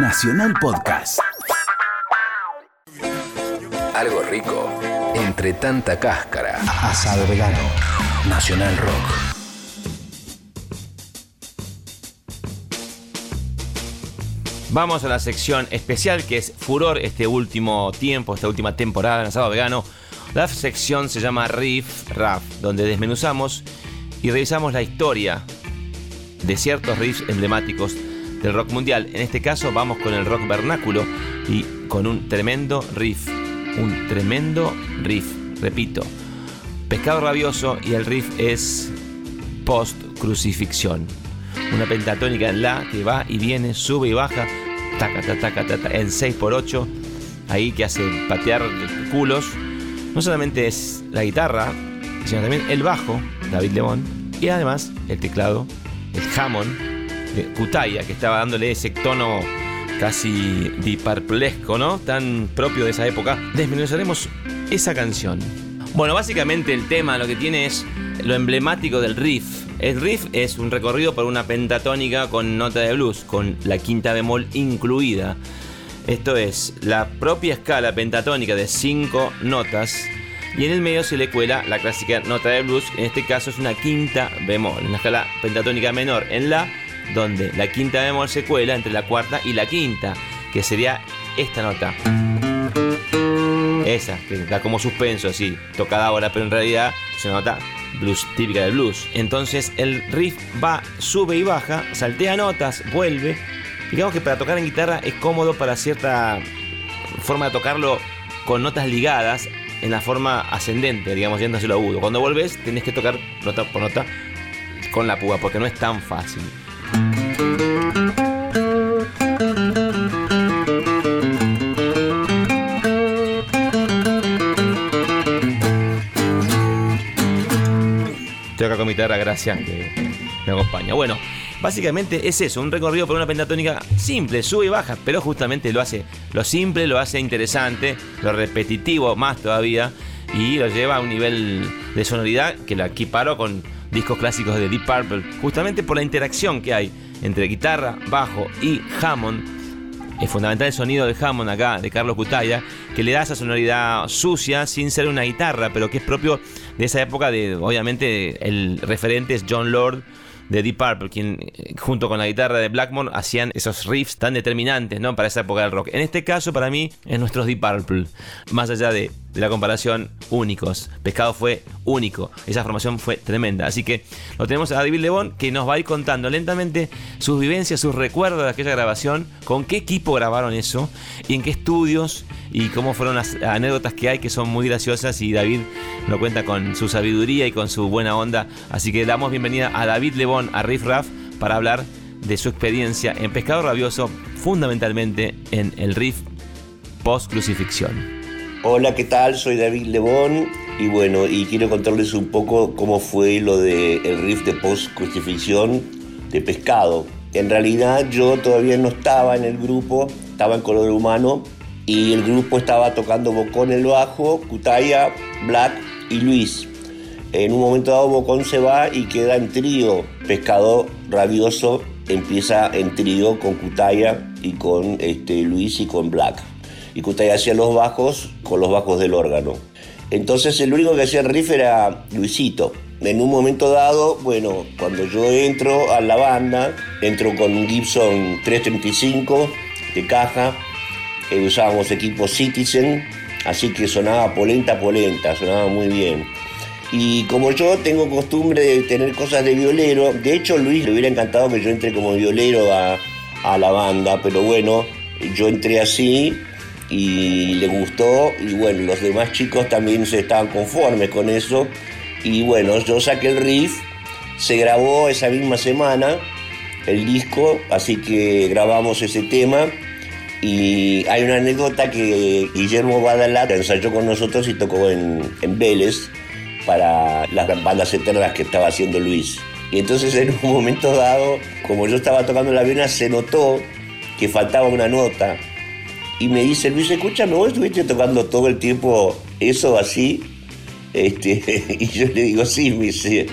Nacional Podcast. Algo rico entre tanta cáscara. Asado vegano. Nacional Rock. Vamos a la sección especial que es furor este último tiempo, esta última temporada en Asado Vegano. La sección se llama Riff Raff, donde desmenuzamos y revisamos la historia de ciertos riffs emblemáticos del rock mundial. En este caso vamos con el rock vernáculo y con un tremendo riff. Un tremendo riff, repito. Pescado rabioso y el riff es post crucifixión. Una pentatónica en la que va y viene, sube y baja, taca, taca, taca, en 6x8, ahí que hace patear culos. No solamente es la guitarra, sino también el bajo, David León, y además el teclado, el Hammond, de Kutaya, que estaba dándole ese tono casi diparplesco, ¿no? Tan propio de esa época. Desmenuzaremos esa canción. Bueno, básicamente el tema lo que tiene es lo emblemático del riff. El riff es un recorrido por una pentatónica con nota de blues, con la quinta bemol incluida. Esto es la propia escala pentatónica de cinco notas y en el medio se le cuela la clásica nota de blues, en este caso es una quinta bemol, una escala pentatónica menor en la, donde la quinta bemol se cuela entre la cuarta y la quinta, que sería esta nota. Esa, que da como suspenso así, tocada ahora, pero en realidad se nota blues típica del blues. Entonces el riff va, sube y baja, saltea notas, vuelve. Digamos que para tocar en guitarra es cómodo para cierta forma de tocarlo con notas ligadas en la forma ascendente, digamos, yéndose lo agudo. Cuando vuelves tenés que tocar nota por nota con la púa, porque no es tan fácil. Gracias, que me acompaña. Bueno, básicamente es eso, un recorrido por una pentatónica simple, sube y baja, pero justamente lo hace, lo simple lo hace interesante, lo repetitivo más todavía, y lo lleva a un nivel de sonoridad que la equiparo con discos clásicos de Deep Purple, justamente por la interacción que hay entre guitarra, bajo y Hammond. Es fundamental el sonido del Hammond acá, de Carlos Cutaya, que le da esa sonoridad sucia sin ser una guitarra, pero que es propio de esa época de, obviamente, el referente es John Lord de Deep Purple, quien eh, junto con la guitarra de Blackmore hacían esos riffs tan determinantes ¿no? para esa época del rock. En este caso, para mí, es nuestros Deep Purple. Más allá de, de la comparación, únicos. Pescado fue único. Esa formación fue tremenda. Así que lo tenemos a David Lebón, que nos va a ir contando lentamente sus vivencias, sus recuerdos de aquella grabación, con qué equipo grabaron eso, y en qué estudios, y cómo fueron las anécdotas que hay que son muy graciosas. Y David lo cuenta con su sabiduría y con su buena onda. Así que damos bienvenida a David Lebón a Riff Raff para hablar de su experiencia en Pescado Rabioso, fundamentalmente en el riff post-crucifixión. Hola, ¿qué tal? Soy David Lebón y bueno, y quiero contarles un poco cómo fue lo del el riff de post-crucifixión de Pescado. En realidad yo todavía no estaba en el grupo, estaba en color humano y el grupo estaba tocando Bocón el bajo, Cutaya, Black y Luis. En un momento dado Bocón se va y queda en trío. Pescado rabioso empieza en trío con Cutaya y con este, Luis y con Black. Y Cutaya hacía los bajos con los bajos del órgano. Entonces el único que hacía el riff era Luisito. En un momento dado, bueno, cuando yo entro a la banda, entro con un Gibson 335 de caja, eh, usábamos equipo Citizen, así que sonaba polenta, polenta, sonaba muy bien. Y como yo tengo costumbre de tener cosas de violero, de hecho Luis le hubiera encantado que yo entre como violero a, a la banda, pero bueno, yo entré así y le gustó y bueno, los demás chicos también se estaban conformes con eso y bueno, yo saqué el riff, se grabó esa misma semana el disco, así que grabamos ese tema y hay una anécdota que Guillermo Badalat ensayó con nosotros y tocó en, en Vélez para las bandas eternas que estaba haciendo Luis. Y entonces en un momento dado, como yo estaba tocando la vena, se notó que faltaba una nota. Y me dice, Luis, escúchame, vos estuviste tocando todo el tiempo eso así. Este, y yo le digo, sí, me dice,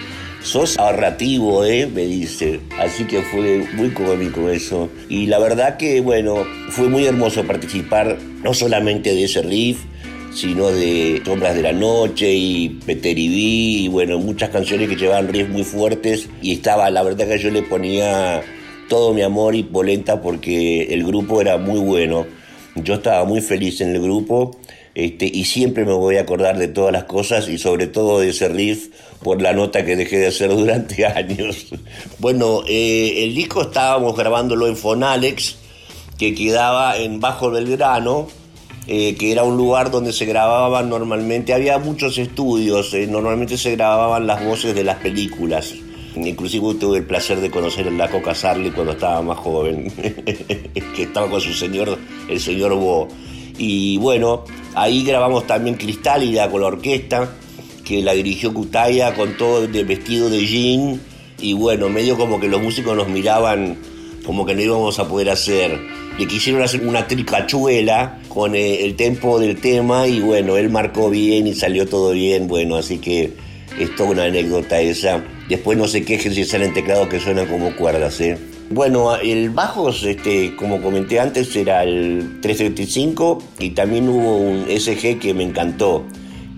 sos ahorrativo, ¿eh? Me dice. Así que fue muy cómico eso. Y la verdad que, bueno, fue muy hermoso participar no solamente de ese riff, sino de Sombras de la Noche y Peter y bueno, muchas canciones que llevaban riffs muy fuertes y estaba, la verdad que yo le ponía todo mi amor y polenta porque el grupo era muy bueno. Yo estaba muy feliz en el grupo este, y siempre me voy a acordar de todas las cosas y sobre todo de ese riff por la nota que dejé de hacer durante años. Bueno, eh, el disco estábamos grabándolo en Fonalex, que quedaba en Bajo Belgrano, eh, que era un lugar donde se grababan normalmente, había muchos estudios, eh, normalmente se grababan las voces de las películas. Inclusive tuve el placer de conocer a la Coca Sarli cuando estaba más joven, estaba con su señor, el señor Bo. Y bueno, ahí grabamos también Cristálida con la orquesta, que la dirigió Cutaya con todo de vestido de jean. Y bueno, medio como que los músicos nos miraban como que no íbamos a poder hacer le quisieron hacer una tricachuela con eh, el tempo del tema y bueno, él marcó bien y salió todo bien, bueno, así que es toda una anécdota esa. Después no se quejen si salen teclados que suenan como cuerdas, ¿eh? Bueno, el bajo, este, como comenté antes, era el 375 y también hubo un SG que me encantó,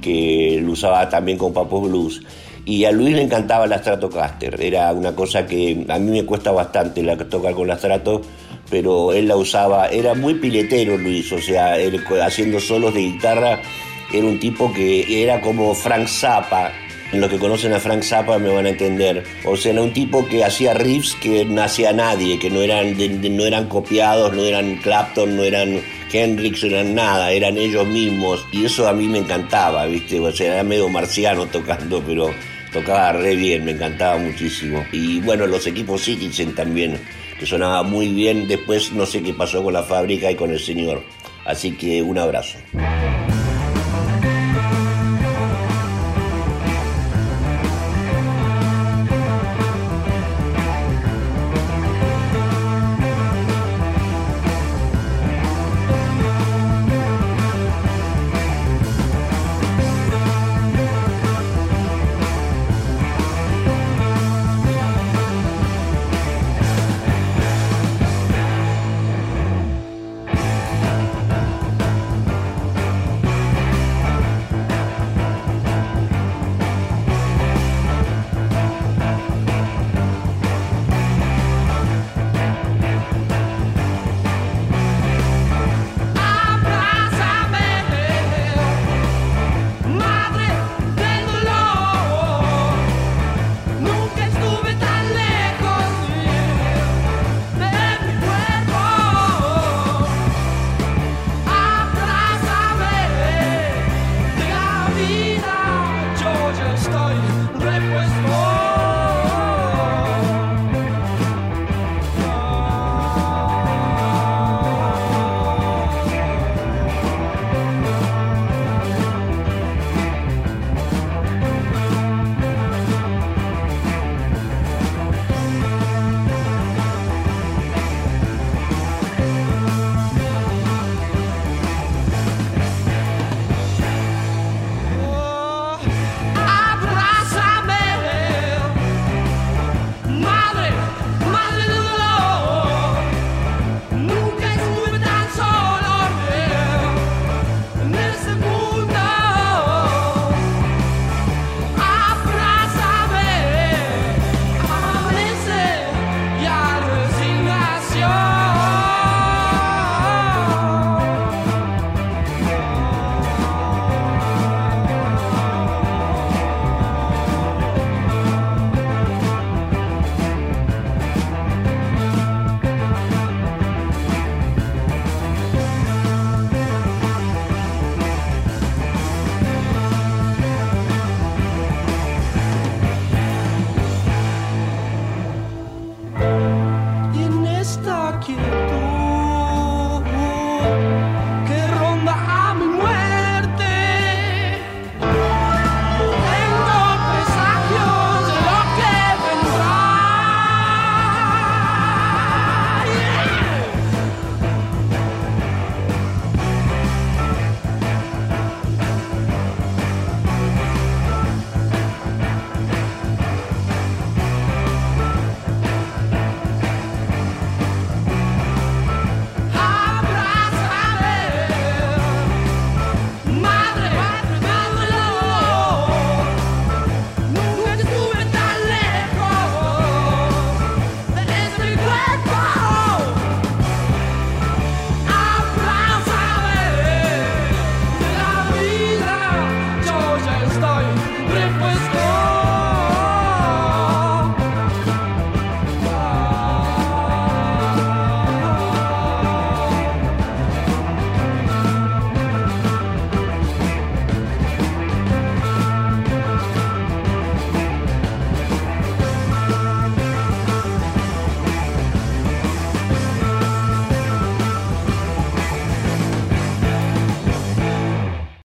que lo usaba también con Papo Blues. Y a Luis le encantaba la Stratocaster, era una cosa que a mí me cuesta bastante la, tocar con la Strato pero él la usaba, era muy piletero Luis, o sea, haciendo solos de guitarra, era un tipo que era como Frank Zappa, en los que conocen a Frank Zappa me van a entender. O sea, era un tipo que hacía riffs que no hacía nadie, que no eran, no eran copiados, no eran Clapton, no eran Hendrix, no eran nada, eran ellos mismos. Y eso a mí me encantaba, ¿viste? O sea, era medio marciano tocando, pero tocaba re bien, me encantaba muchísimo. Y bueno, los equipos Citizen también que sonaba muy bien. Después no sé qué pasó con la fábrica y con el señor. Así que un abrazo.